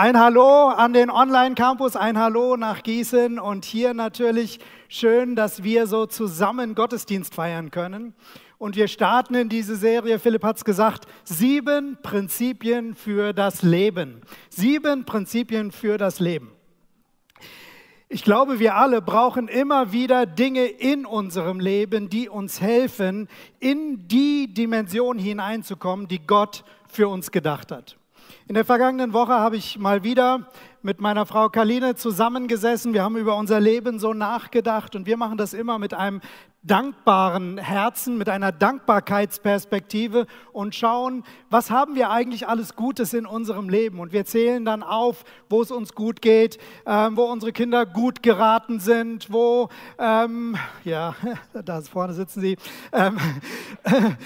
Ein Hallo an den Online-Campus, ein Hallo nach Gießen und hier natürlich schön, dass wir so zusammen Gottesdienst feiern können. Und wir starten in diese Serie, Philipp hat es gesagt, sieben Prinzipien für das Leben. Sieben Prinzipien für das Leben. Ich glaube, wir alle brauchen immer wieder Dinge in unserem Leben, die uns helfen, in die Dimension hineinzukommen, die Gott für uns gedacht hat. In der vergangenen Woche habe ich mal wieder mit meiner Frau Kaline zusammengesessen. Wir haben über unser Leben so nachgedacht und wir machen das immer mit einem dankbaren Herzen, mit einer Dankbarkeitsperspektive und schauen, was haben wir eigentlich alles Gutes in unserem Leben. Und wir zählen dann auf, wo es uns gut geht, äh, wo unsere Kinder gut geraten sind, wo, ähm, ja, da vorne sitzen sie. Ähm,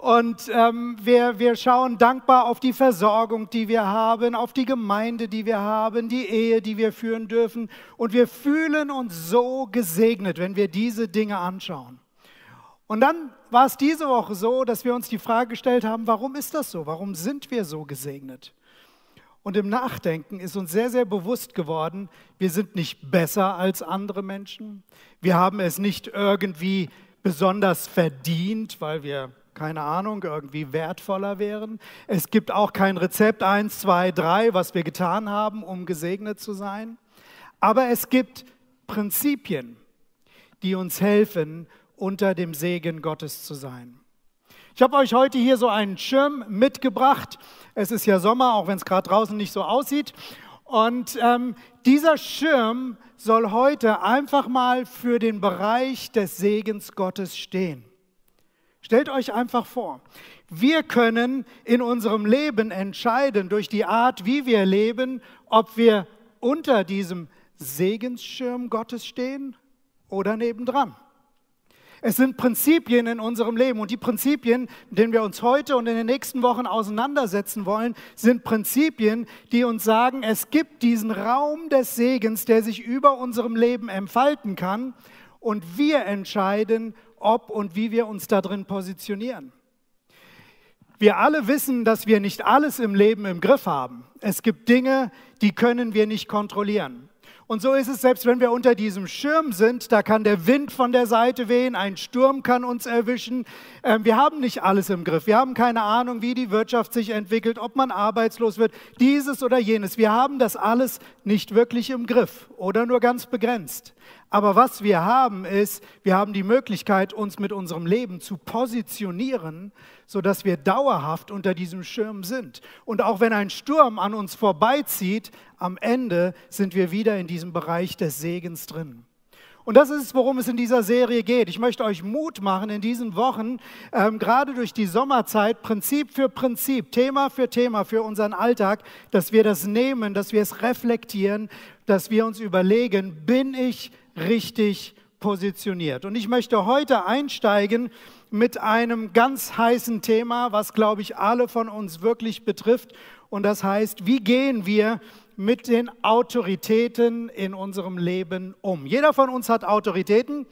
Und ähm, wir, wir schauen dankbar auf die Versorgung, die wir haben, auf die Gemeinde, die wir haben, die Ehe, die wir führen dürfen. Und wir fühlen uns so gesegnet, wenn wir diese Dinge anschauen. Und dann war es diese Woche so, dass wir uns die Frage gestellt haben, warum ist das so? Warum sind wir so gesegnet? Und im Nachdenken ist uns sehr, sehr bewusst geworden, wir sind nicht besser als andere Menschen. Wir haben es nicht irgendwie besonders verdient, weil wir keine Ahnung, irgendwie wertvoller wären. Es gibt auch kein Rezept 1, 2, 3, was wir getan haben, um gesegnet zu sein. Aber es gibt Prinzipien, die uns helfen, unter dem Segen Gottes zu sein. Ich habe euch heute hier so einen Schirm mitgebracht. Es ist ja Sommer, auch wenn es gerade draußen nicht so aussieht. Und ähm, dieser Schirm soll heute einfach mal für den Bereich des Segens Gottes stehen. Stellt euch einfach vor, wir können in unserem Leben entscheiden durch die Art, wie wir leben, ob wir unter diesem Segensschirm Gottes stehen oder nebendran. Es sind Prinzipien in unserem Leben und die Prinzipien, mit denen wir uns heute und in den nächsten Wochen auseinandersetzen wollen, sind Prinzipien, die uns sagen, es gibt diesen Raum des Segens, der sich über unserem Leben entfalten kann und wir entscheiden, ob und wie wir uns da drin positionieren. Wir alle wissen, dass wir nicht alles im Leben im Griff haben. Es gibt Dinge, die können wir nicht kontrollieren. Und so ist es, selbst wenn wir unter diesem Schirm sind, da kann der Wind von der Seite wehen, ein Sturm kann uns erwischen. Ähm, wir haben nicht alles im Griff. Wir haben keine Ahnung, wie die Wirtschaft sich entwickelt, ob man arbeitslos wird, dieses oder jenes. Wir haben das alles nicht wirklich im Griff oder nur ganz begrenzt. Aber was wir haben ist, wir haben die Möglichkeit, uns mit unserem Leben zu positionieren, sodass wir dauerhaft unter diesem Schirm sind. Und auch wenn ein Sturm an uns vorbeizieht, am Ende sind wir wieder in diesem Bereich des Segens drin. Und das ist es, worum es in dieser Serie geht. Ich möchte euch Mut machen in diesen Wochen, ähm, gerade durch die Sommerzeit, Prinzip für Prinzip, Thema für Thema für unseren Alltag, dass wir das nehmen, dass wir es reflektieren, dass wir uns überlegen, bin ich richtig positioniert? Und ich möchte heute einsteigen mit einem ganz heißen Thema, was, glaube ich, alle von uns wirklich betrifft. Und das heißt, wie gehen wir mit den Autoritäten in unserem Leben um. Jeder von uns hat Autoritäten.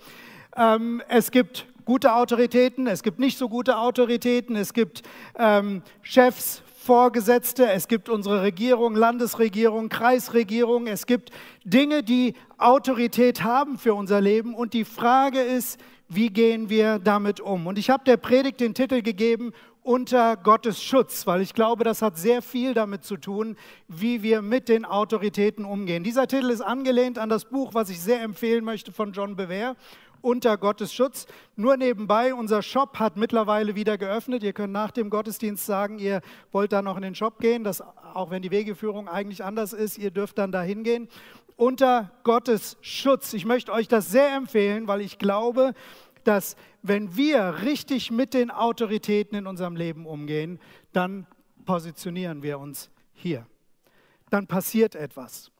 Ähm, es gibt gute Autoritäten, es gibt nicht so gute Autoritäten, es gibt ähm, Chefs, Vorgesetzte, es gibt unsere Regierung, Landesregierung, Kreisregierung, es gibt Dinge, die Autorität haben für unser Leben und die Frage ist, wie gehen wir damit um? Und ich habe der Predigt den Titel gegeben, unter Gottes Schutz, weil ich glaube, das hat sehr viel damit zu tun, wie wir mit den Autoritäten umgehen. Dieser Titel ist angelehnt an das Buch, was ich sehr empfehlen möchte von John Bevere, Unter Gottes Schutz. Nur nebenbei, unser Shop hat mittlerweile wieder geöffnet. Ihr könnt nach dem Gottesdienst sagen, ihr wollt da noch in den Shop gehen, dass, auch wenn die Wegeführung eigentlich anders ist, ihr dürft dann da hingehen. Unter Gottes Schutz. Ich möchte euch das sehr empfehlen, weil ich glaube, dass wenn wir richtig mit den Autoritäten in unserem Leben umgehen, dann positionieren wir uns hier. Dann passiert etwas.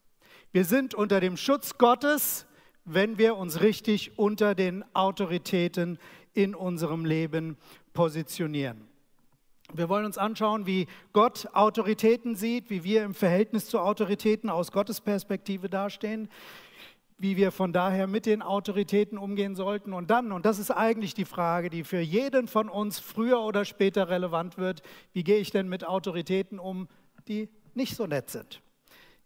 Wir sind unter dem Schutz Gottes, wenn wir uns richtig unter den Autoritäten in unserem Leben positionieren. Wir wollen uns anschauen, wie Gott Autoritäten sieht, wie wir im Verhältnis zu Autoritäten aus Gottes Perspektive dastehen wie wir von daher mit den Autoritäten umgehen sollten. Und dann, und das ist eigentlich die Frage, die für jeden von uns früher oder später relevant wird, wie gehe ich denn mit Autoritäten um, die nicht so nett sind?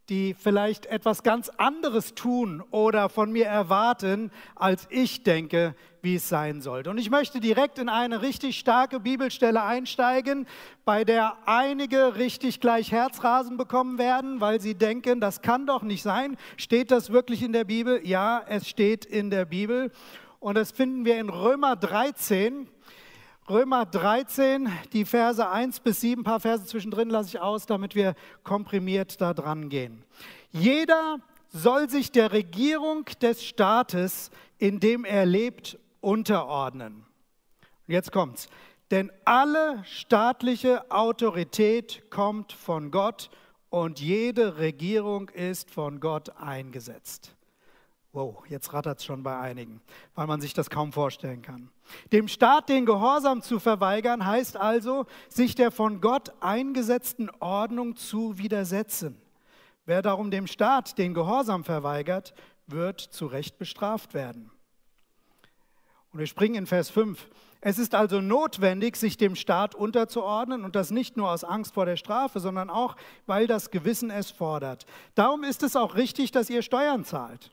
Die vielleicht etwas ganz anderes tun oder von mir erwarten, als ich denke, wie es sein sollte. Und ich möchte direkt in eine richtig starke Bibelstelle einsteigen, bei der einige richtig gleich Herzrasen bekommen werden, weil sie denken, das kann doch nicht sein. Steht das wirklich in der Bibel? Ja, es steht in der Bibel. Und das finden wir in Römer 13. Römer 13, die Verse 1 bis 7, ein paar Verse zwischendrin lasse ich aus, damit wir komprimiert da dran gehen. Jeder soll sich der Regierung des Staates, in dem er lebt, unterordnen. Jetzt kommt's. Denn alle staatliche Autorität kommt von Gott und jede Regierung ist von Gott eingesetzt. Wow, jetzt rattert es schon bei einigen, weil man sich das kaum vorstellen kann. Dem Staat den Gehorsam zu verweigern, heißt also, sich der von Gott eingesetzten Ordnung zu widersetzen. Wer darum dem Staat den Gehorsam verweigert, wird zu Recht bestraft werden. Und wir springen in Vers 5. Es ist also notwendig, sich dem Staat unterzuordnen und das nicht nur aus Angst vor der Strafe, sondern auch, weil das Gewissen es fordert. Darum ist es auch richtig, dass ihr Steuern zahlt.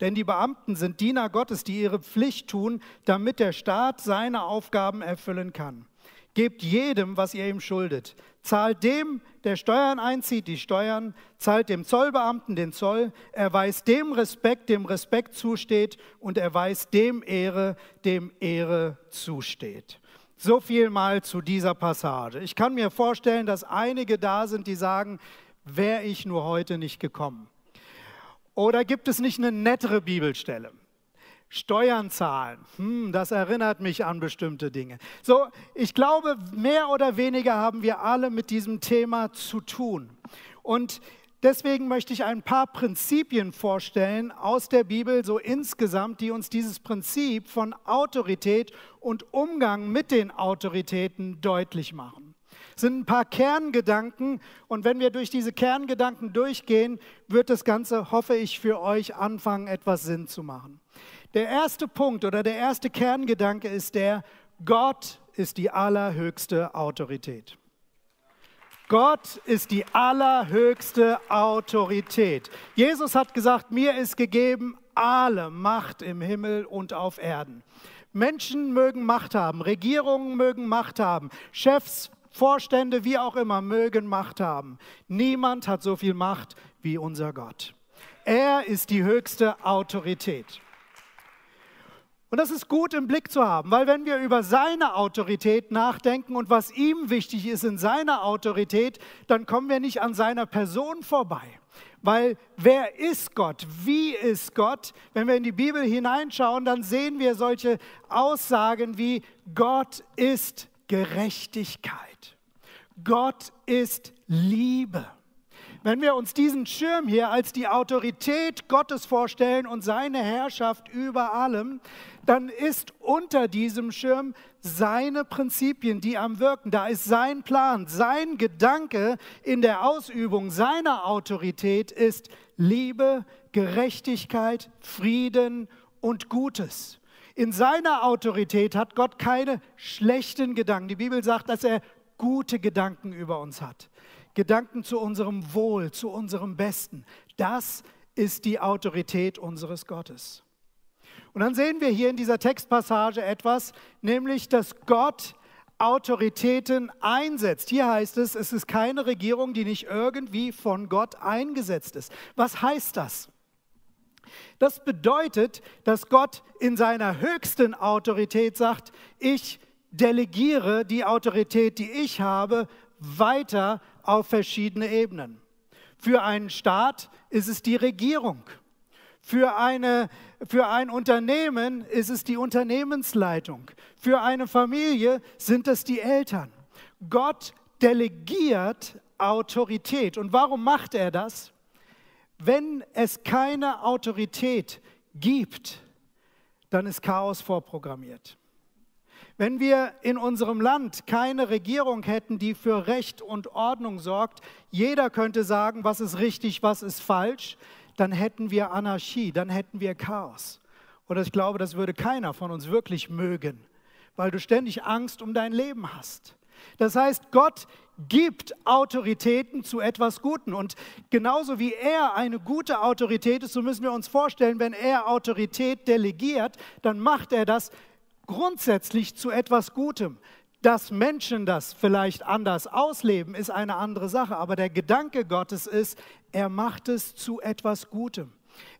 Denn die Beamten sind Diener Gottes, die ihre Pflicht tun, damit der Staat seine Aufgaben erfüllen kann. Gebt jedem, was ihr ihm schuldet. Zahlt dem, der Steuern einzieht, die Steuern. Zahlt dem Zollbeamten den Zoll. Erweist dem Respekt, dem Respekt zusteht. Und erweist dem Ehre, dem Ehre zusteht. So viel mal zu dieser Passage. Ich kann mir vorstellen, dass einige da sind, die sagen, wäre ich nur heute nicht gekommen. Oder gibt es nicht eine nettere Bibelstelle? Steuern zahlen, hm, das erinnert mich an bestimmte Dinge. So, ich glaube, mehr oder weniger haben wir alle mit diesem Thema zu tun. Und deswegen möchte ich ein paar Prinzipien vorstellen aus der Bibel, so insgesamt, die uns dieses Prinzip von Autorität und Umgang mit den Autoritäten deutlich machen sind ein paar Kerngedanken und wenn wir durch diese Kerngedanken durchgehen, wird das Ganze, hoffe ich, für euch anfangen, etwas Sinn zu machen. Der erste Punkt oder der erste Kerngedanke ist der, Gott ist die allerhöchste Autorität. Gott ist die allerhöchste Autorität. Jesus hat gesagt, mir ist gegeben alle Macht im Himmel und auf Erden. Menschen mögen Macht haben, Regierungen mögen Macht haben, Chefs, Vorstände, wie auch immer, mögen Macht haben. Niemand hat so viel Macht wie unser Gott. Er ist die höchste Autorität. Und das ist gut im Blick zu haben, weil wenn wir über seine Autorität nachdenken und was ihm wichtig ist in seiner Autorität, dann kommen wir nicht an seiner Person vorbei. Weil wer ist Gott? Wie ist Gott? Wenn wir in die Bibel hineinschauen, dann sehen wir solche Aussagen wie Gott ist Gerechtigkeit. Gott ist Liebe. Wenn wir uns diesen Schirm hier als die Autorität Gottes vorstellen und seine Herrschaft über allem, dann ist unter diesem Schirm seine Prinzipien, die am Wirken. Da ist sein Plan, sein Gedanke in der Ausübung seiner Autorität ist Liebe, Gerechtigkeit, Frieden und Gutes. In seiner Autorität hat Gott keine schlechten Gedanken. Die Bibel sagt, dass er gute Gedanken über uns hat. Gedanken zu unserem Wohl, zu unserem Besten. Das ist die Autorität unseres Gottes. Und dann sehen wir hier in dieser Textpassage etwas, nämlich dass Gott Autoritäten einsetzt. Hier heißt es, es ist keine Regierung, die nicht irgendwie von Gott eingesetzt ist. Was heißt das? Das bedeutet, dass Gott in seiner höchsten Autorität sagt, ich delegiere die Autorität, die ich habe, weiter auf verschiedene Ebenen. Für einen Staat ist es die Regierung. Für, eine, für ein Unternehmen ist es die Unternehmensleitung. Für eine Familie sind es die Eltern. Gott delegiert Autorität. Und warum macht er das? Wenn es keine Autorität gibt, dann ist Chaos vorprogrammiert. Wenn wir in unserem Land keine Regierung hätten, die für Recht und Ordnung sorgt, jeder könnte sagen, was ist richtig, was ist falsch, dann hätten wir Anarchie, dann hätten wir Chaos. Und ich glaube, das würde keiner von uns wirklich mögen, weil du ständig Angst um dein Leben hast. Das heißt, Gott gibt Autoritäten zu etwas Guten. Und genauso wie er eine gute Autorität ist, so müssen wir uns vorstellen, wenn er Autorität delegiert, dann macht er das grundsätzlich zu etwas Gutem. Dass Menschen das vielleicht anders ausleben, ist eine andere Sache. Aber der Gedanke Gottes ist, er macht es zu etwas Gutem.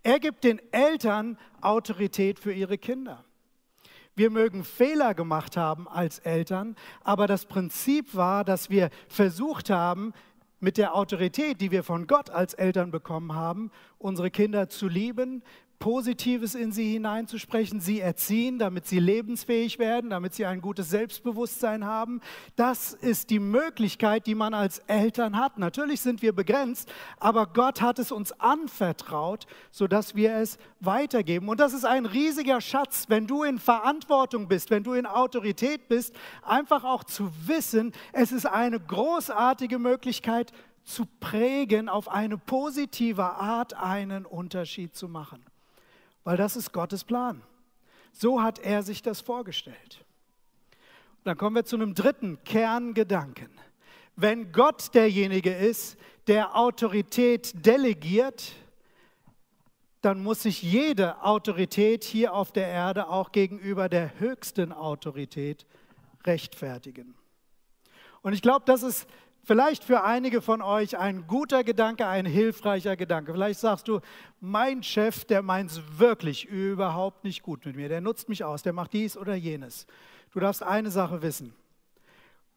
Er gibt den Eltern Autorität für ihre Kinder. Wir mögen Fehler gemacht haben als Eltern, aber das Prinzip war, dass wir versucht haben, mit der Autorität, die wir von Gott als Eltern bekommen haben, unsere Kinder zu lieben, Positives in sie hineinzusprechen, sie erziehen, damit sie lebensfähig werden, damit sie ein gutes Selbstbewusstsein haben. Das ist die Möglichkeit, die man als Eltern hat. Natürlich sind wir begrenzt, aber Gott hat es uns anvertraut, sodass wir es weitergeben. Und das ist ein riesiger Schatz, wenn du in Verantwortung bist, wenn du in Autorität bist, einfach auch zu wissen, es ist eine großartige Möglichkeit zu prägen, auf eine positive Art einen Unterschied zu machen weil das ist Gottes Plan. So hat er sich das vorgestellt. Und dann kommen wir zu einem dritten Kerngedanken. Wenn Gott derjenige ist, der Autorität delegiert, dann muss sich jede Autorität hier auf der Erde auch gegenüber der höchsten Autorität rechtfertigen. Und ich glaube, das ist Vielleicht für einige von euch ein guter Gedanke, ein hilfreicher Gedanke. Vielleicht sagst du, mein Chef, der meint es wirklich überhaupt nicht gut mit mir. Der nutzt mich aus, der macht dies oder jenes. Du darfst eine Sache wissen.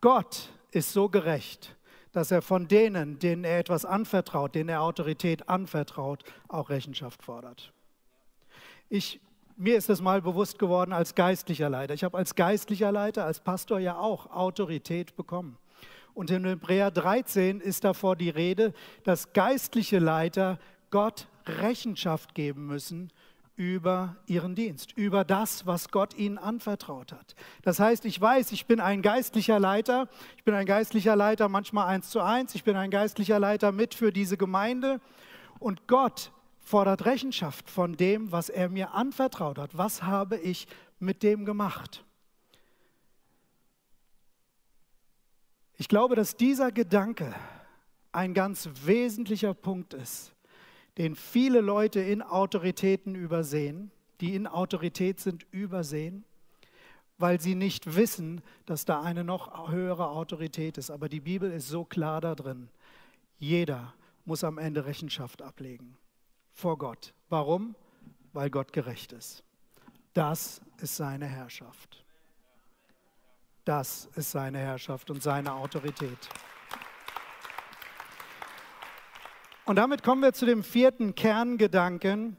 Gott ist so gerecht, dass er von denen, denen er etwas anvertraut, denen er Autorität anvertraut, auch Rechenschaft fordert. Ich, mir ist das mal bewusst geworden als geistlicher Leiter. Ich habe als geistlicher Leiter, als Pastor ja auch Autorität bekommen. Und in Hebräer 13 ist davor die Rede, dass geistliche Leiter Gott Rechenschaft geben müssen über ihren Dienst, über das, was Gott ihnen anvertraut hat. Das heißt, ich weiß, ich bin ein geistlicher Leiter, ich bin ein geistlicher Leiter manchmal eins zu eins, ich bin ein geistlicher Leiter mit für diese Gemeinde und Gott fordert Rechenschaft von dem, was er mir anvertraut hat. Was habe ich mit dem gemacht? Ich glaube, dass dieser Gedanke ein ganz wesentlicher Punkt ist, den viele Leute in Autoritäten übersehen, die in Autorität sind, übersehen, weil sie nicht wissen, dass da eine noch höhere Autorität ist. Aber die Bibel ist so klar da drin. Jeder muss am Ende Rechenschaft ablegen vor Gott. Warum? Weil Gott gerecht ist. Das ist seine Herrschaft. Das ist seine Herrschaft und seine Autorität. Und damit kommen wir zu dem vierten Kerngedanken.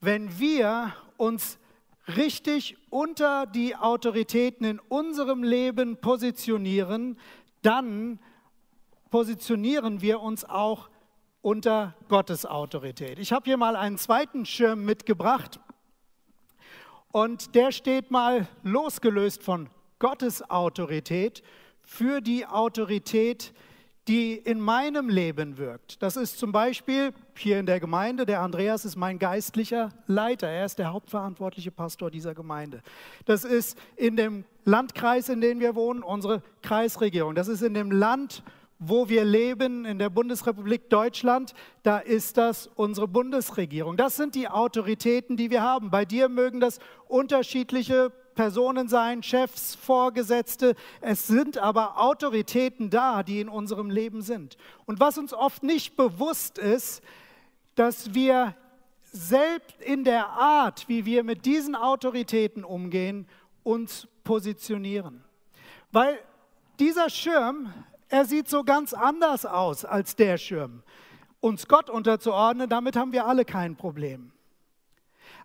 Wenn wir uns richtig unter die Autoritäten in unserem Leben positionieren, dann positionieren wir uns auch unter Gottes Autorität. Ich habe hier mal einen zweiten Schirm mitgebracht und der steht mal losgelöst von Gottes Autorität für die Autorität, die in meinem Leben wirkt. Das ist zum Beispiel hier in der Gemeinde, der Andreas ist mein geistlicher Leiter, er ist der hauptverantwortliche Pastor dieser Gemeinde. Das ist in dem Landkreis, in dem wir wohnen, unsere Kreisregierung. Das ist in dem Land, wo wir leben, in der Bundesrepublik Deutschland, da ist das unsere Bundesregierung. Das sind die Autoritäten, die wir haben. Bei dir mögen das unterschiedliche Personen sein, Chefs, Vorgesetzte. Es sind aber Autoritäten da, die in unserem Leben sind. Und was uns oft nicht bewusst ist, dass wir selbst in der Art, wie wir mit diesen Autoritäten umgehen, uns positionieren. Weil dieser Schirm, er sieht so ganz anders aus als der Schirm. Uns Gott unterzuordnen, damit haben wir alle kein Problem.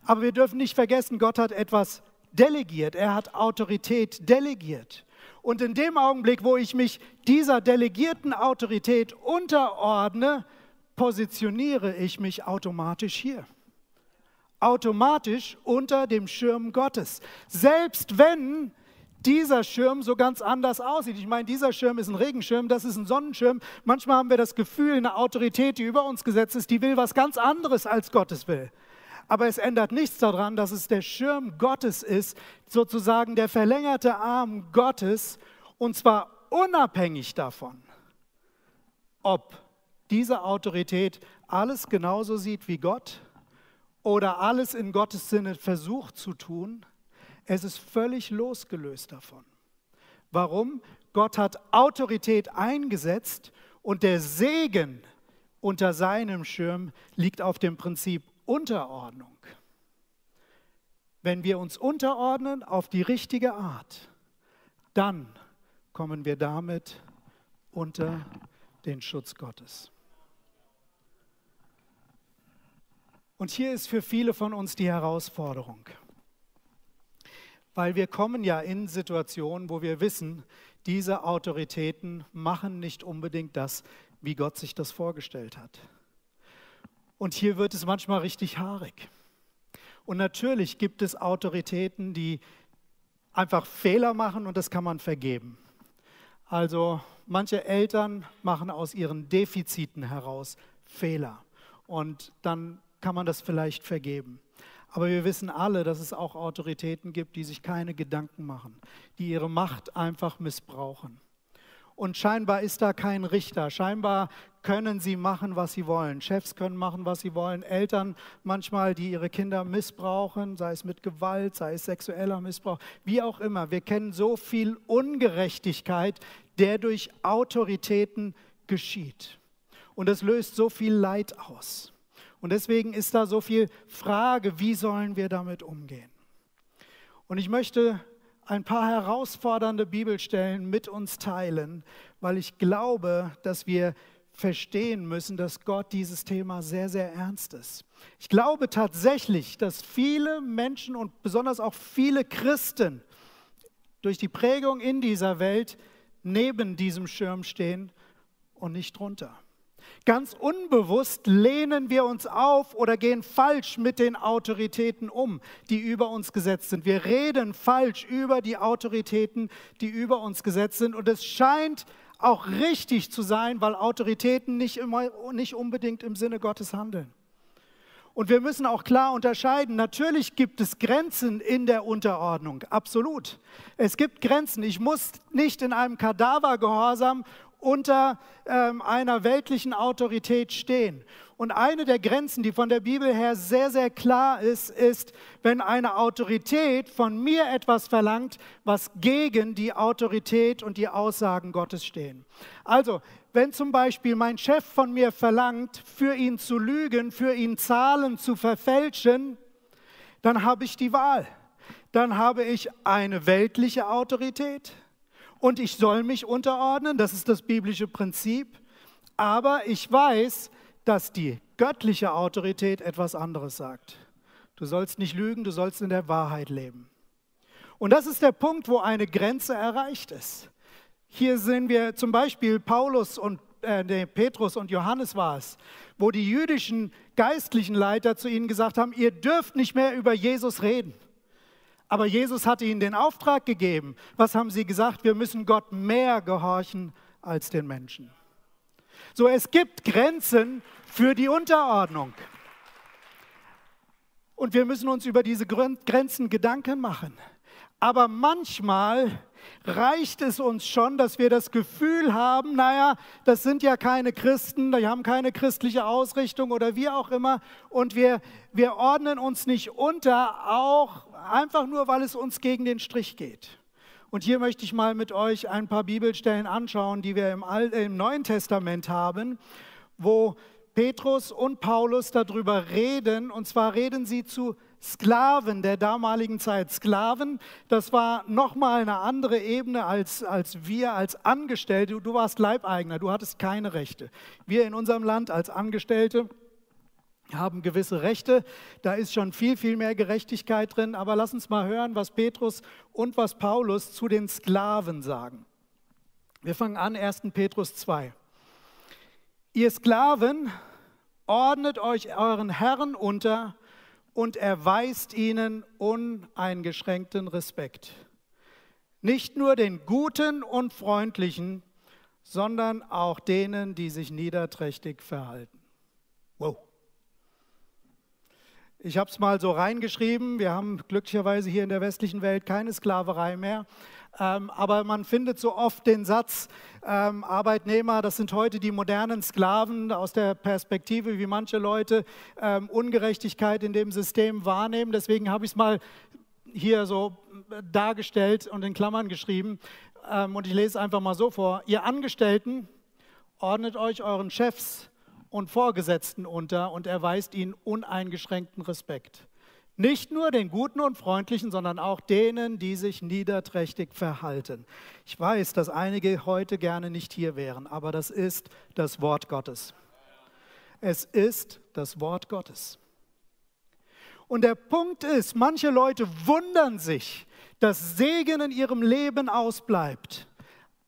Aber wir dürfen nicht vergessen, Gott hat etwas delegiert, er hat Autorität delegiert. Und in dem Augenblick, wo ich mich dieser delegierten Autorität unterordne, positioniere ich mich automatisch hier. Automatisch unter dem Schirm Gottes. Selbst wenn dieser Schirm so ganz anders aussieht. Ich meine, dieser Schirm ist ein Regenschirm, das ist ein Sonnenschirm. Manchmal haben wir das Gefühl, eine Autorität, die über uns gesetzt ist, die will was ganz anderes als Gottes will. Aber es ändert nichts daran, dass es der Schirm Gottes ist, sozusagen der verlängerte Arm Gottes, und zwar unabhängig davon, ob diese Autorität alles genauso sieht wie Gott oder alles in Gottes Sinne versucht zu tun, es ist völlig losgelöst davon. Warum? Gott hat Autorität eingesetzt und der Segen unter seinem Schirm liegt auf dem Prinzip Unterordnung. Wenn wir uns unterordnen auf die richtige Art, dann kommen wir damit unter den Schutz Gottes. Und hier ist für viele von uns die Herausforderung, weil wir kommen ja in Situationen, wo wir wissen, diese Autoritäten machen nicht unbedingt das, wie Gott sich das vorgestellt hat. Und hier wird es manchmal richtig haarig. Und natürlich gibt es Autoritäten, die einfach Fehler machen und das kann man vergeben. Also manche Eltern machen aus ihren Defiziten heraus Fehler und dann kann man das vielleicht vergeben. Aber wir wissen alle, dass es auch Autoritäten gibt, die sich keine Gedanken machen, die ihre Macht einfach missbrauchen. Und scheinbar ist da kein Richter. Scheinbar können sie machen, was sie wollen. Chefs können machen, was sie wollen. Eltern manchmal, die ihre Kinder missbrauchen, sei es mit Gewalt, sei es sexueller Missbrauch, wie auch immer. Wir kennen so viel Ungerechtigkeit, der durch Autoritäten geschieht. Und es löst so viel Leid aus. Und deswegen ist da so viel Frage, wie sollen wir damit umgehen? Und ich möchte ein paar herausfordernde Bibelstellen mit uns teilen, weil ich glaube, dass wir verstehen müssen, dass Gott dieses Thema sehr, sehr ernst ist. Ich glaube tatsächlich, dass viele Menschen und besonders auch viele Christen durch die Prägung in dieser Welt neben diesem Schirm stehen und nicht drunter. Ganz unbewusst lehnen wir uns auf oder gehen falsch mit den Autoritäten um, die über uns gesetzt sind. Wir reden falsch über die Autoritäten, die über uns gesetzt sind. Und es scheint auch richtig zu sein, weil Autoritäten nicht, immer, nicht unbedingt im Sinne Gottes handeln. Und wir müssen auch klar unterscheiden, natürlich gibt es Grenzen in der Unterordnung, absolut. Es gibt Grenzen. Ich muss nicht in einem Kadavergehorsam unter ähm, einer weltlichen Autorität stehen. Und eine der Grenzen, die von der Bibel her sehr, sehr klar ist, ist, wenn eine Autorität von mir etwas verlangt, was gegen die Autorität und die Aussagen Gottes stehen. Also, wenn zum Beispiel mein Chef von mir verlangt, für ihn zu lügen, für ihn Zahlen zu verfälschen, dann habe ich die Wahl. Dann habe ich eine weltliche Autorität und ich soll mich unterordnen, das ist das biblische Prinzip, aber ich weiß, dass die göttliche Autorität etwas anderes sagt. Du sollst nicht lügen, du sollst in der Wahrheit leben. Und das ist der Punkt, wo eine Grenze erreicht ist. Hier sehen wir zum Beispiel Paulus und äh, Petrus und Johannes war es, wo die jüdischen geistlichen Leiter zu ihnen gesagt haben, ihr dürft nicht mehr über Jesus reden. Aber Jesus hatte ihnen den Auftrag gegeben. Was haben sie gesagt? Wir müssen Gott mehr gehorchen als den Menschen. So, es gibt Grenzen für die Unterordnung. Und wir müssen uns über diese Grenzen Gedanken machen. Aber manchmal reicht es uns schon, dass wir das Gefühl haben, naja, das sind ja keine Christen, die haben keine christliche Ausrichtung oder wie auch immer. Und wir, wir ordnen uns nicht unter, auch einfach nur, weil es uns gegen den Strich geht. Und hier möchte ich mal mit euch ein paar Bibelstellen anschauen, die wir im, Al im Neuen Testament haben, wo Petrus und Paulus darüber reden. Und zwar reden sie zu Sklaven der damaligen Zeit. Sklaven, das war nochmal eine andere Ebene als, als wir als Angestellte. Du warst Leibeigner, du hattest keine Rechte. Wir in unserem Land als Angestellte haben gewisse Rechte. Da ist schon viel, viel mehr Gerechtigkeit drin. Aber lass uns mal hören, was Petrus und was Paulus zu den Sklaven sagen. Wir fangen an, 1. Petrus 2. Ihr Sklaven, ordnet euch euren Herren unter und erweist ihnen uneingeschränkten Respekt. Nicht nur den Guten und Freundlichen, sondern auch denen, die sich niederträchtig verhalten. Wow. Ich habe es mal so reingeschrieben, wir haben glücklicherweise hier in der westlichen Welt keine Sklaverei mehr, Ähm, aber man findet so oft den Satz, ähm, Arbeitnehmer, das sind heute die modernen Sklaven aus der Perspektive, wie manche Leute ähm, Ungerechtigkeit in dem System wahrnehmen. Deswegen habe ich es mal hier so dargestellt und in Klammern geschrieben. Ähm, und ich lese einfach mal so vor. Ihr Angestellten, ordnet euch euren Chefs und Vorgesetzten unter und erweist ihnen uneingeschränkten Respekt. Nicht nur den Guten und Freundlichen, sondern auch denen, die sich niederträchtig verhalten. Ich weiß, dass einige heute gerne nicht hier wären, aber das ist das Wort Gottes. Es ist das Wort Gottes. Und der Punkt ist, manche Leute wundern sich, dass Segen in ihrem Leben ausbleibt.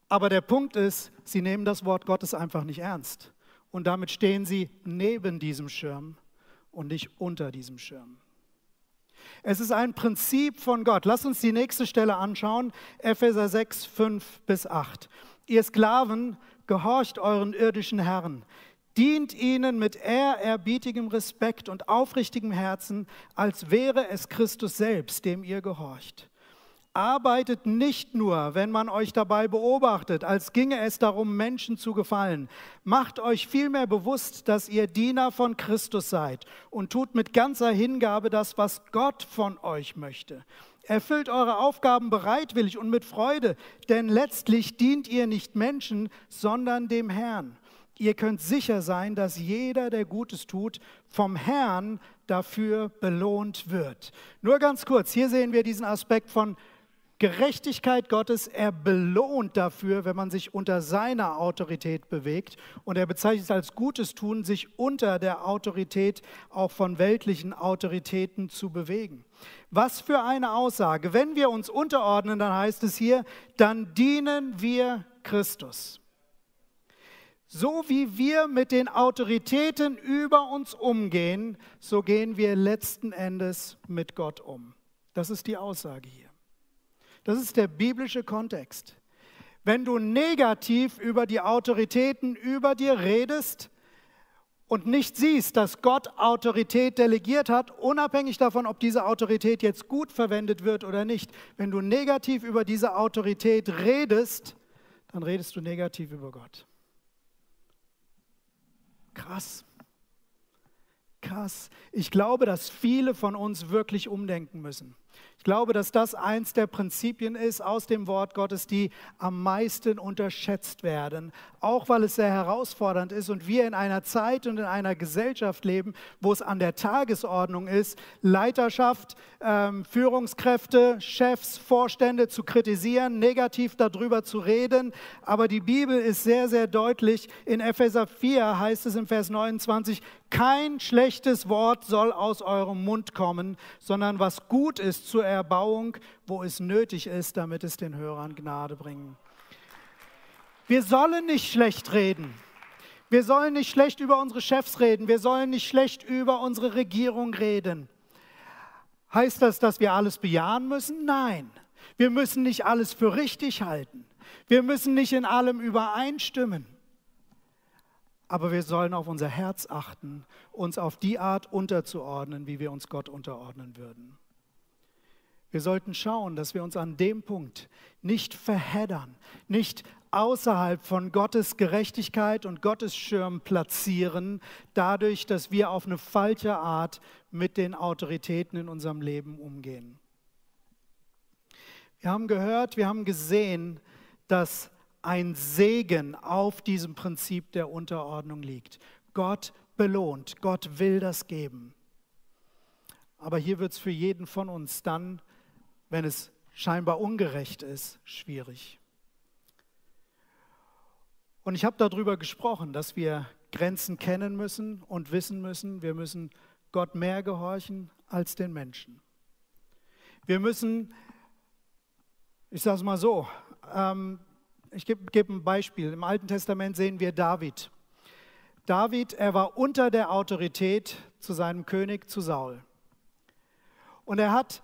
Aber der Punkt ist, sie nehmen das Wort Gottes einfach nicht ernst. Und damit stehen sie neben diesem Schirm und nicht unter diesem Schirm. Es ist ein Prinzip von Gott. Lass uns die nächste Stelle anschauen, Epheser 6, 5 bis 8. Ihr Sklaven, gehorcht euren irdischen Herren, dient ihnen mit ehrerbietigem Respekt und aufrichtigem Herzen, als wäre es Christus selbst, dem ihr gehorcht. Arbeitet nicht nur, wenn man euch dabei beobachtet, als ginge es darum, Menschen zu gefallen. Macht euch vielmehr bewusst, dass ihr Diener von Christus seid und tut mit ganzer Hingabe das, was Gott von euch möchte. Erfüllt eure Aufgaben bereitwillig und mit Freude, denn letztlich dient ihr nicht Menschen, sondern dem Herrn. Ihr könnt sicher sein, dass jeder, der Gutes tut, vom Herrn dafür belohnt wird. Nur ganz kurz, hier sehen wir diesen Aspekt von Gerechtigkeit Gottes, er belohnt dafür, wenn man sich unter seiner Autorität bewegt. Und er bezeichnet es als gutes Tun, sich unter der Autorität auch von weltlichen Autoritäten zu bewegen. Was für eine Aussage. Wenn wir uns unterordnen, dann heißt es hier, dann dienen wir Christus. So wie wir mit den Autoritäten über uns umgehen, so gehen wir letzten Endes mit Gott um. Das ist die Aussage hier. Das ist der biblische Kontext. Wenn du negativ über die Autoritäten über dir redest und nicht siehst, dass Gott Autorität delegiert hat, unabhängig davon, ob diese Autorität jetzt gut verwendet wird oder nicht, wenn du negativ über diese Autorität redest, dann redest du negativ über Gott. Krass. Krass. Ich glaube, dass viele von uns wirklich umdenken müssen glaube, dass das eins der Prinzipien ist aus dem Wort Gottes, die am meisten unterschätzt werden, auch weil es sehr herausfordernd ist und wir in einer Zeit und in einer Gesellschaft leben, wo es an der Tagesordnung ist, Leiterschaft, ähm, Führungskräfte, Chefs, Vorstände zu kritisieren, negativ darüber zu reden. Aber die Bibel ist sehr, sehr deutlich. In Epheser 4 heißt es im Vers 29, kein schlechtes Wort soll aus eurem Mund kommen, sondern was gut ist zur Erbauung, wo es nötig ist, damit es den Hörern Gnade bringt. Wir sollen nicht schlecht reden. Wir sollen nicht schlecht über unsere Chefs reden. Wir sollen nicht schlecht über unsere Regierung reden. Heißt das, dass wir alles bejahen müssen? Nein. Wir müssen nicht alles für richtig halten. Wir müssen nicht in allem übereinstimmen. Aber wir sollen auf unser Herz achten, uns auf die Art unterzuordnen, wie wir uns Gott unterordnen würden. Wir sollten schauen, dass wir uns an dem Punkt nicht verheddern, nicht außerhalb von Gottes Gerechtigkeit und Gottes Schirm platzieren, dadurch, dass wir auf eine falsche Art mit den Autoritäten in unserem Leben umgehen. Wir haben gehört, wir haben gesehen, dass ein Segen auf diesem Prinzip der Unterordnung liegt. Gott belohnt, Gott will das geben. Aber hier wird es für jeden von uns dann, wenn es scheinbar ungerecht ist, schwierig. Und ich habe darüber gesprochen, dass wir Grenzen kennen müssen und wissen müssen, wir müssen Gott mehr gehorchen als den Menschen. Wir müssen, ich sage es mal so, ähm, ich gebe geb ein Beispiel. Im Alten Testament sehen wir David. David, er war unter der Autorität zu seinem König, zu Saul. Und er hat,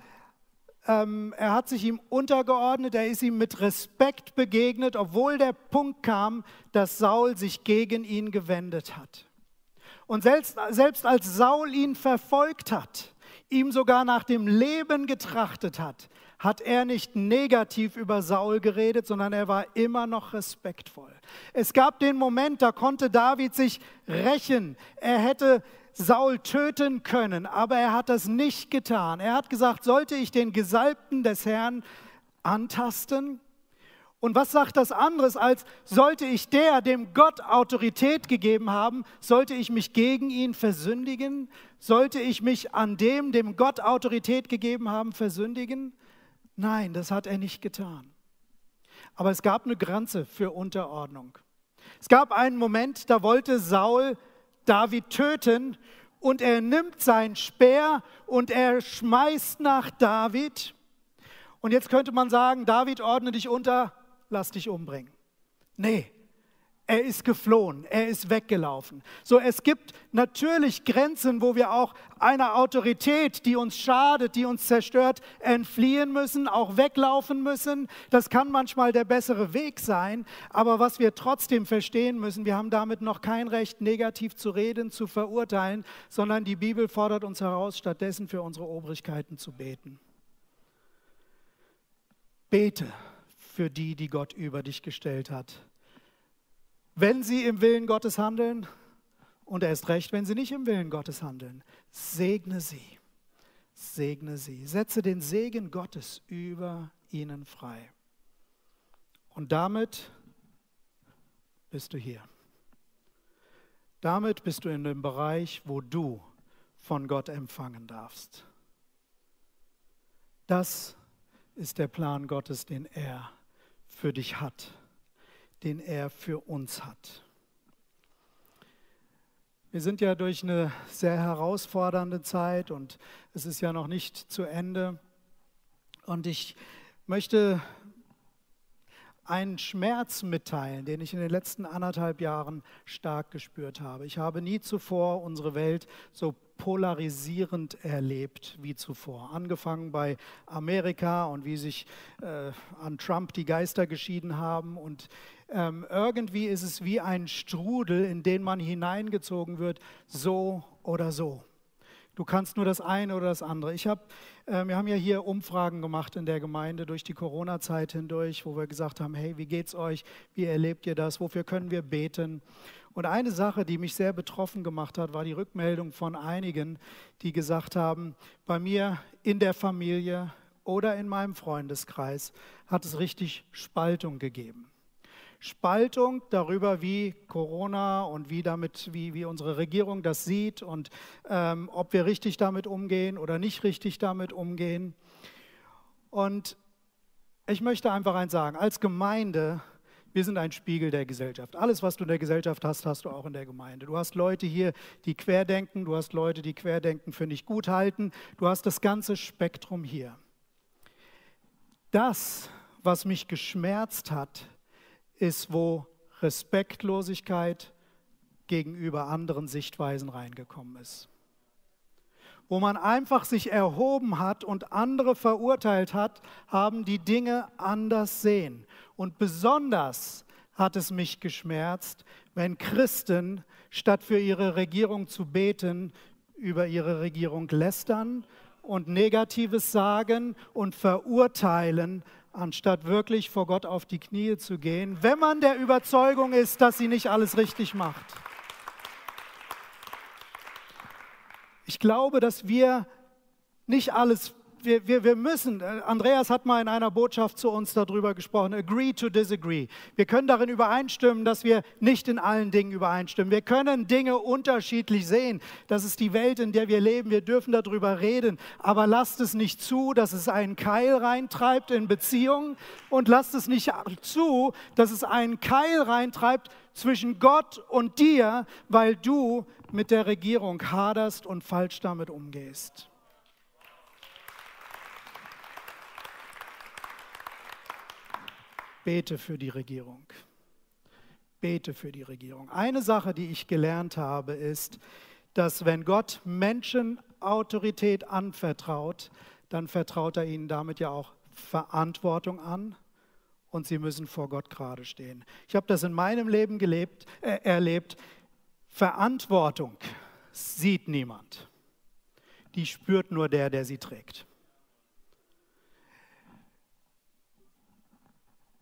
ähm, er hat sich ihm untergeordnet, er ist ihm mit Respekt begegnet, obwohl der Punkt kam, dass Saul sich gegen ihn gewendet hat. Und selbst, selbst als Saul ihn verfolgt hat, ihm sogar nach dem Leben getrachtet hat, hat er nicht negativ über Saul geredet, sondern er war immer noch respektvoll. Es gab den Moment, da konnte David sich rächen. Er hätte Saul töten können, aber er hat das nicht getan. Er hat gesagt, sollte ich den Gesalbten des Herrn antasten? Und was sagt das anderes als, sollte ich der, dem Gott Autorität gegeben haben, sollte ich mich gegen ihn versündigen? Sollte ich mich an dem, dem Gott Autorität gegeben haben, versündigen? Nein, das hat er nicht getan. Aber es gab eine Grenze für Unterordnung. Es gab einen Moment, da wollte Saul David töten und er nimmt sein Speer und er schmeißt nach David. Und jetzt könnte man sagen, David, ordne dich unter, lass dich umbringen. Nee, er ist geflohen, er ist weggelaufen. So, es gibt natürlich Grenzen, wo wir auch einer Autorität, die uns schadet, die uns zerstört, entfliehen müssen, auch weglaufen müssen. Das kann manchmal der bessere Weg sein, aber was wir trotzdem verstehen müssen, wir haben damit noch kein Recht, negativ zu reden, zu verurteilen, sondern die Bibel fordert uns heraus, stattdessen für unsere Obrigkeiten zu beten. Bete für die, die Gott über dich gestellt hat. Wenn sie im Willen Gottes handeln und erst recht, wenn sie nicht im Willen Gottes handeln, segne sie. Segne sie. Setze den Segen Gottes über ihnen frei. Und damit bist du hier. Damit bist du in dem Bereich, wo du von Gott empfangen darfst. Das ist der Plan Gottes, den er für dich hat, den er für uns hat. Wir sind ja durch eine sehr herausfordernde Zeit und es ist ja noch nicht zu Ende. Und ich möchte einen Schmerz mitteilen, den ich in den letzten anderthalb Jahren stark gespürt habe. Ich habe nie zuvor unsere Welt so polarisierend erlebt wie zuvor. Angefangen bei Amerika und wie sich äh, an Trump die Geister geschieden haben. Und ähm, irgendwie ist es wie ein Strudel, in den man hineingezogen wird, so oder so. Du kannst nur das eine oder das andere. Ich hab, äh, wir haben ja hier Umfragen gemacht in der Gemeinde durch die Corona-Zeit hindurch, wo wir gesagt haben, hey, wie geht's euch? Wie erlebt ihr das? Wofür können wir beten? Und eine Sache, die mich sehr betroffen gemacht hat, war die Rückmeldung von einigen, die gesagt haben, bei mir in der Familie oder in meinem Freundeskreis hat es richtig Spaltung gegeben. Spaltung darüber, wie Corona und wie damit, wie, wie unsere Regierung das sieht und ähm, ob wir richtig damit umgehen oder nicht richtig damit umgehen. Und ich möchte einfach eins sagen, als Gemeinde wir sind ein Spiegel der Gesellschaft. Alles, was du in der Gesellschaft hast, hast du auch in der Gemeinde. Du hast Leute hier, die querdenken, du hast Leute, die querdenken für nicht gut halten. Du hast das ganze Spektrum hier. Das, was mich geschmerzt hat, ist, wo Respektlosigkeit gegenüber anderen Sichtweisen reingekommen ist wo man einfach sich erhoben hat und andere verurteilt hat, haben die Dinge anders sehen. Und besonders hat es mich geschmerzt, wenn Christen, statt für ihre Regierung zu beten, über ihre Regierung lästern und Negatives sagen und verurteilen, anstatt wirklich vor Gott auf die Knie zu gehen, wenn man der Überzeugung ist, dass sie nicht alles richtig macht. Ich glaube, dass wir nicht alles, wir, wir, wir müssen, äh, Andreas hat mal in einer Botschaft zu uns darüber gesprochen, agree to disagree. Wir können darin übereinstimmen, dass wir nicht in allen Dingen übereinstimmen. Wir können Dinge unterschiedlich sehen. Das ist die Welt, in der wir leben. Wir dürfen darüber reden. Aber lasst es nicht zu, dass es einen Keil reintreibt in Beziehungen und lasst es nicht zu, dass es einen Keil reintreibt zwischen Gott und dir, weil du mit der Regierung haderst und falsch damit umgehst. Bete für die Regierung. Bete für die Regierung. Eine Sache, die ich gelernt habe, ist, dass wenn Gott Menschen Autorität anvertraut, dann vertraut er ihnen damit ja auch Verantwortung an und sie müssen vor Gott gerade stehen. Ich habe das in meinem Leben gelebt, äh, erlebt. Verantwortung sieht niemand. die spürt nur der, der sie trägt.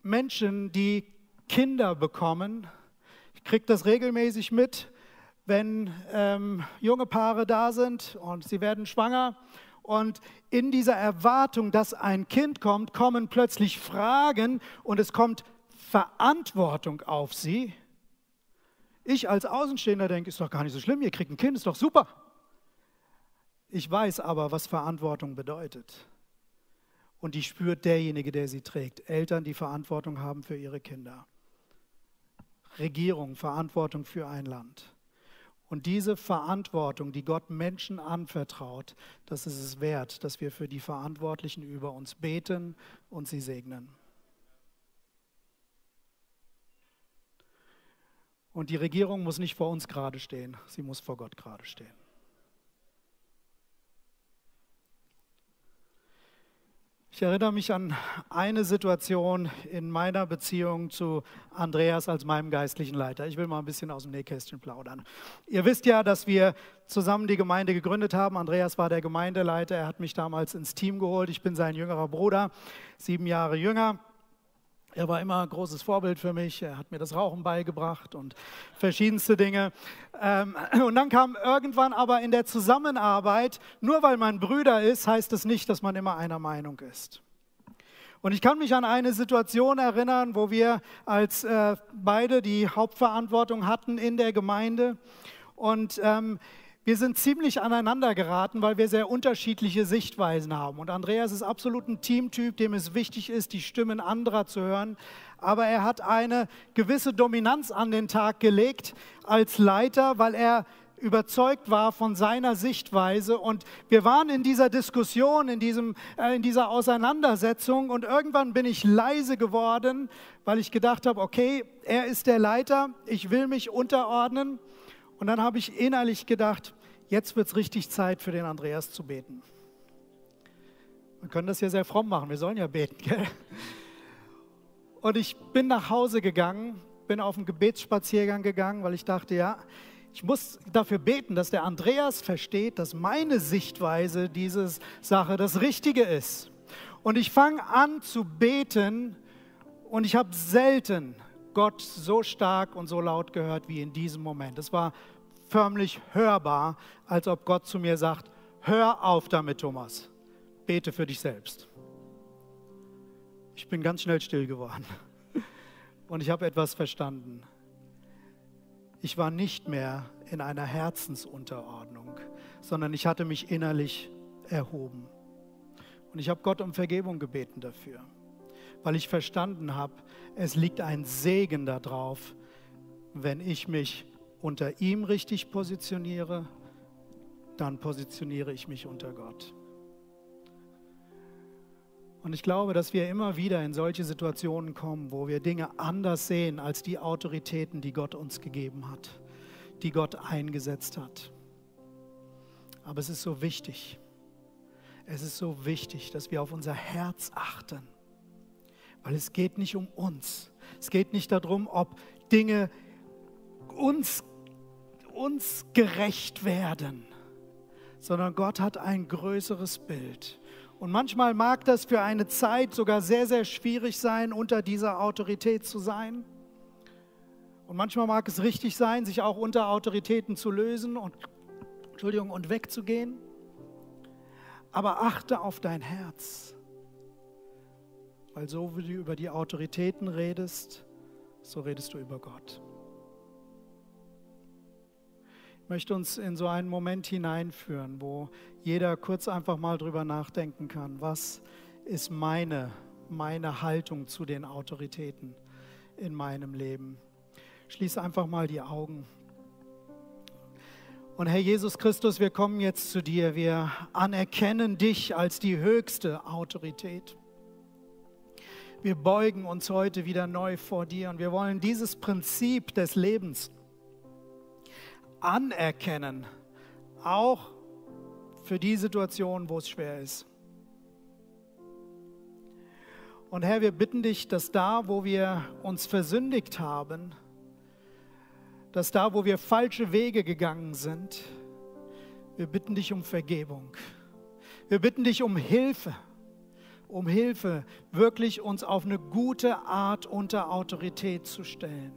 Menschen, die Kinder bekommen, ich kriege das regelmäßig mit, wenn ähm, junge Paare da sind und sie werden schwanger und in dieser Erwartung, dass ein Kind kommt, kommen plötzlich Fragen und es kommt Verantwortung auf sie. Ich als Außenstehender denke, ist doch gar nicht so schlimm, ihr kriegt ein Kind, ist doch super. Ich weiß aber, was Verantwortung bedeutet. Und die spürt derjenige, der sie trägt. Eltern, die Verantwortung haben für ihre Kinder. Regierung, Verantwortung für ein Land. Und diese Verantwortung, die Gott Menschen anvertraut, das ist es wert, dass wir für die Verantwortlichen über uns beten und sie segnen. Und die Regierung muss nicht vor uns gerade stehen, sie muss vor Gott gerade stehen. Ich erinnere mich an eine Situation in meiner Beziehung zu Andreas als meinem geistlichen Leiter. Ich will mal ein bisschen aus dem Nähkästchen plaudern. Ihr wisst ja, dass wir zusammen die Gemeinde gegründet haben. Andreas war der Gemeindeleiter. Er hat mich damals ins Team geholt. Ich bin sein jüngerer Bruder, sieben Jahre jünger. Er war immer ein großes Vorbild für mich. Er hat mir das Rauchen beigebracht und verschiedenste Dinge. Ähm, und dann kam irgendwann aber in der Zusammenarbeit, nur weil man Brüder ist, heißt es nicht, dass man immer einer Meinung ist. Und ich kann mich an eine Situation erinnern, wo wir als äh, beide die Hauptverantwortung hatten in der Gemeinde. Und ähm, wir sind ziemlich aneinander geraten, weil wir sehr unterschiedliche Sichtweisen haben. Und Andreas ist absolut ein Teamtyp, dem es wichtig ist, die Stimmen anderer zu hören. Aber er hat eine gewisse Dominanz an den Tag gelegt als Leiter, weil er überzeugt war von seiner Sichtweise. Und wir waren in dieser Diskussion, in, diesem, äh, in dieser Auseinandersetzung. Und irgendwann bin ich leise geworden, weil ich gedacht habe, okay, er ist der Leiter, ich will mich unterordnen. Und dann habe ich innerlich gedacht, jetzt wird es richtig Zeit für den Andreas zu beten. Wir können das ja sehr fromm machen, wir sollen ja beten. Gell? Und ich bin nach Hause gegangen, bin auf einen Gebetsspaziergang gegangen, weil ich dachte, ja, ich muss dafür beten, dass der Andreas versteht, dass meine Sichtweise dieser Sache das Richtige ist. Und ich fange an zu beten und ich habe selten Gott so stark und so laut gehört wie in diesem Moment. Es war förmlich hörbar, als ob Gott zu mir sagt, hör auf damit, Thomas, bete für dich selbst. Ich bin ganz schnell still geworden und ich habe etwas verstanden. Ich war nicht mehr in einer Herzensunterordnung, sondern ich hatte mich innerlich erhoben. Und ich habe Gott um Vergebung gebeten dafür, weil ich verstanden habe, es liegt ein Segen darauf, wenn ich mich unter ihm richtig positioniere, dann positioniere ich mich unter Gott. Und ich glaube, dass wir immer wieder in solche Situationen kommen, wo wir Dinge anders sehen als die Autoritäten, die Gott uns gegeben hat, die Gott eingesetzt hat. Aber es ist so wichtig, es ist so wichtig, dass wir auf unser Herz achten, weil es geht nicht um uns. Es geht nicht darum, ob Dinge uns uns gerecht werden, sondern Gott hat ein größeres Bild. Und manchmal mag das für eine Zeit sogar sehr, sehr schwierig sein, unter dieser Autorität zu sein. Und manchmal mag es richtig sein, sich auch unter Autoritäten zu lösen und, Entschuldigung, und wegzugehen. Aber achte auf dein Herz, weil so wie du über die Autoritäten redest, so redest du über Gott möchte uns in so einen Moment hineinführen, wo jeder kurz einfach mal drüber nachdenken kann, was ist meine, meine Haltung zu den Autoritäten in meinem Leben. Schließ einfach mal die Augen. Und Herr Jesus Christus, wir kommen jetzt zu dir. Wir anerkennen dich als die höchste Autorität. Wir beugen uns heute wieder neu vor dir und wir wollen dieses Prinzip des Lebens anerkennen, auch für die Situation, wo es schwer ist. Und Herr, wir bitten dich, dass da, wo wir uns versündigt haben, dass da, wo wir falsche Wege gegangen sind, Wir bitten dich um Vergebung. Wir bitten dich um Hilfe, um Hilfe, wirklich uns auf eine gute Art unter Autorität zu stellen.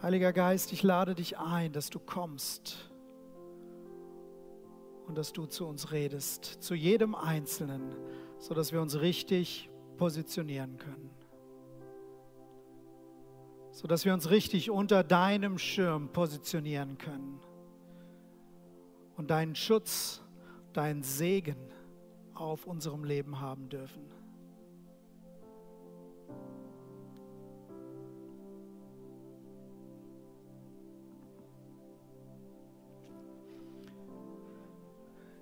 Heiliger Geist, ich lade dich ein, dass du kommst und dass du zu uns redest, zu jedem Einzelnen, sodass wir uns richtig positionieren können. Sodass wir uns richtig unter deinem Schirm positionieren können und deinen Schutz, deinen Segen auf unserem Leben haben dürfen.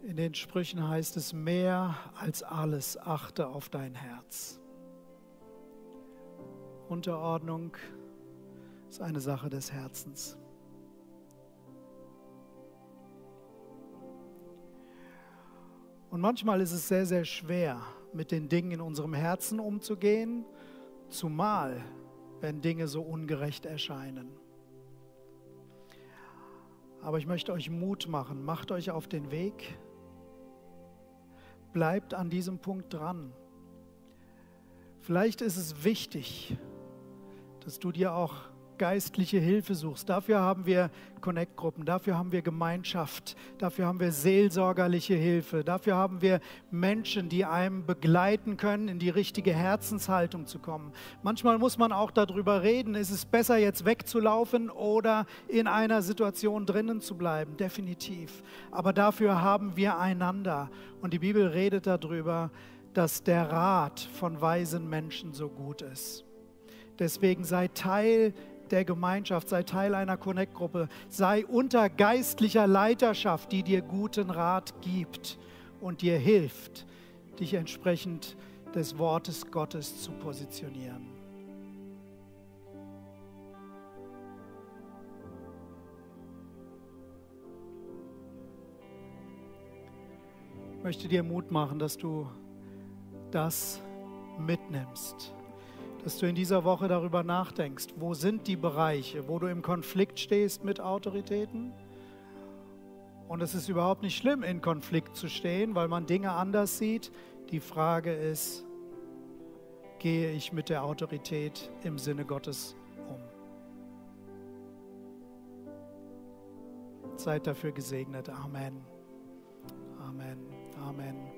In den Sprüchen heißt es, mehr als alles achte auf dein Herz. Unterordnung ist eine Sache des Herzens. Und manchmal ist es sehr, sehr schwer, mit den Dingen in unserem Herzen umzugehen, zumal wenn Dinge so ungerecht erscheinen. Aber ich möchte euch Mut machen, macht euch auf den Weg, bleibt an diesem Punkt dran. Vielleicht ist es wichtig, dass du dir auch geistliche Hilfe suchst. Dafür haben wir Connect-Gruppen, dafür haben wir Gemeinschaft, dafür haben wir seelsorgerliche Hilfe, dafür haben wir Menschen, die einem begleiten können, in die richtige Herzenshaltung zu kommen. Manchmal muss man auch darüber reden, ist es besser jetzt wegzulaufen oder in einer Situation drinnen zu bleiben, definitiv. Aber dafür haben wir einander und die Bibel redet darüber, dass der Rat von weisen Menschen so gut ist. Deswegen sei Teil der Gemeinschaft, sei Teil einer Connect-Gruppe, sei unter geistlicher Leiterschaft, die dir guten Rat gibt und dir hilft, dich entsprechend des Wortes Gottes zu positionieren. Ich möchte dir Mut machen, dass du das mitnimmst dass du in dieser Woche darüber nachdenkst, wo sind die Bereiche, wo du im Konflikt stehst mit Autoritäten. Und es ist überhaupt nicht schlimm, in Konflikt zu stehen, weil man Dinge anders sieht. Die Frage ist, gehe ich mit der Autorität im Sinne Gottes um? Seid dafür gesegnet. Amen. Amen. Amen.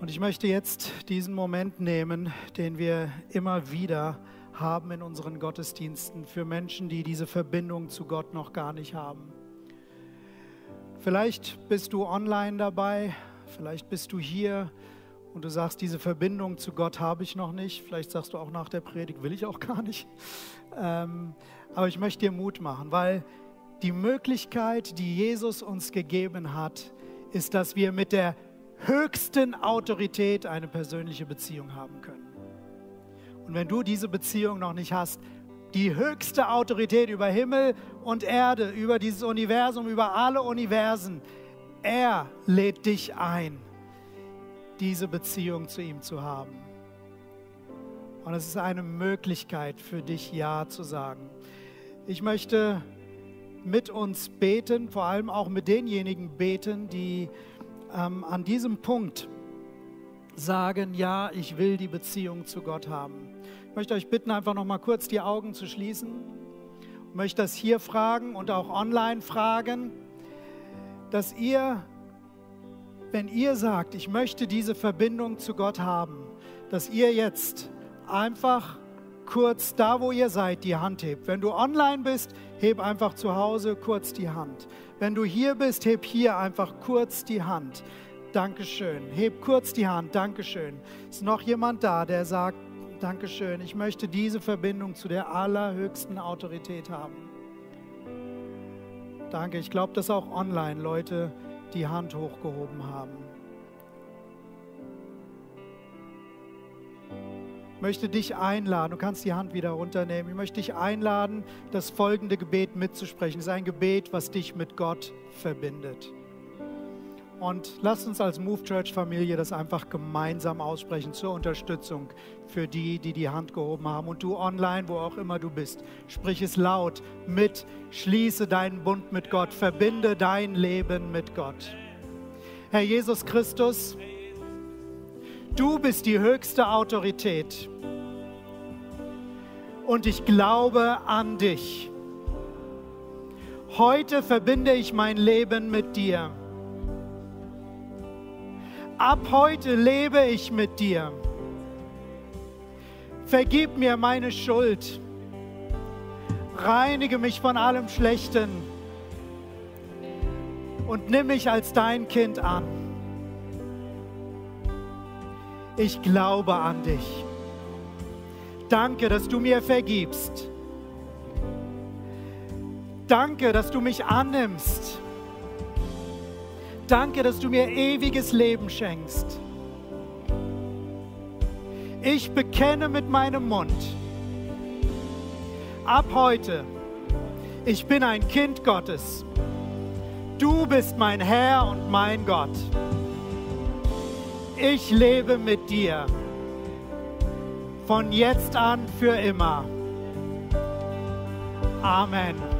Und ich möchte jetzt diesen Moment nehmen, den wir immer wieder haben in unseren Gottesdiensten für Menschen, die diese Verbindung zu Gott noch gar nicht haben. Vielleicht bist du online dabei, vielleicht bist du hier und du sagst, diese Verbindung zu Gott habe ich noch nicht. Vielleicht sagst du auch nach der Predigt, will ich auch gar nicht. Ähm, aber ich möchte dir Mut machen, weil die Möglichkeit, die Jesus uns gegeben hat, ist, dass wir mit der höchsten Autorität eine persönliche Beziehung haben können. Und wenn du diese Beziehung noch nicht hast, die höchste Autorität über Himmel und Erde, über dieses Universum, über alle Universen, er lädt dich ein, diese Beziehung zu ihm zu haben. Und es ist eine Möglichkeit für dich, Ja zu sagen. Ich möchte mit uns beten, vor allem auch mit denjenigen beten, die ähm, an diesem Punkt sagen, ja, ich will die Beziehung zu Gott haben. Ich möchte euch bitten, einfach noch mal kurz die Augen zu schließen. Ich möchte das hier fragen und auch online fragen, dass ihr, wenn ihr sagt, ich möchte diese Verbindung zu Gott haben, dass ihr jetzt einfach kurz da, wo ihr seid, die Hand hebt. Wenn du online bist, heb einfach zu Hause kurz die Hand. Wenn du hier bist, heb hier einfach kurz die Hand. Dankeschön. Heb kurz die Hand. Dankeschön. Ist noch jemand da, der sagt, Dankeschön, ich möchte diese Verbindung zu der allerhöchsten Autorität haben. Danke. Ich glaube, dass auch online Leute die Hand hochgehoben haben. Möchte dich einladen, du kannst die Hand wieder runternehmen. Ich möchte dich einladen, das folgende Gebet mitzusprechen. Es ist ein Gebet, was dich mit Gott verbindet. Und lasst uns als Move Church Familie das einfach gemeinsam aussprechen zur Unterstützung für die, die die Hand gehoben haben. Und du online, wo auch immer du bist, sprich es laut mit, schließe deinen Bund mit Gott, verbinde dein Leben mit Gott. Herr Jesus Christus, du bist die höchste Autorität. Und ich glaube an dich. Heute verbinde ich mein Leben mit dir. Ab heute lebe ich mit dir. Vergib mir meine Schuld. Reinige mich von allem Schlechten und nimm mich als dein Kind an. Ich glaube an dich. Danke, dass du mir vergibst. Danke, dass du mich annimmst. Danke, dass du mir ewiges Leben schenkst. Ich bekenne mit meinem Mund, ab heute, ich bin ein Kind Gottes. Du bist mein Herr und mein Gott. Ich lebe mit dir von jetzt an für immer. Amen.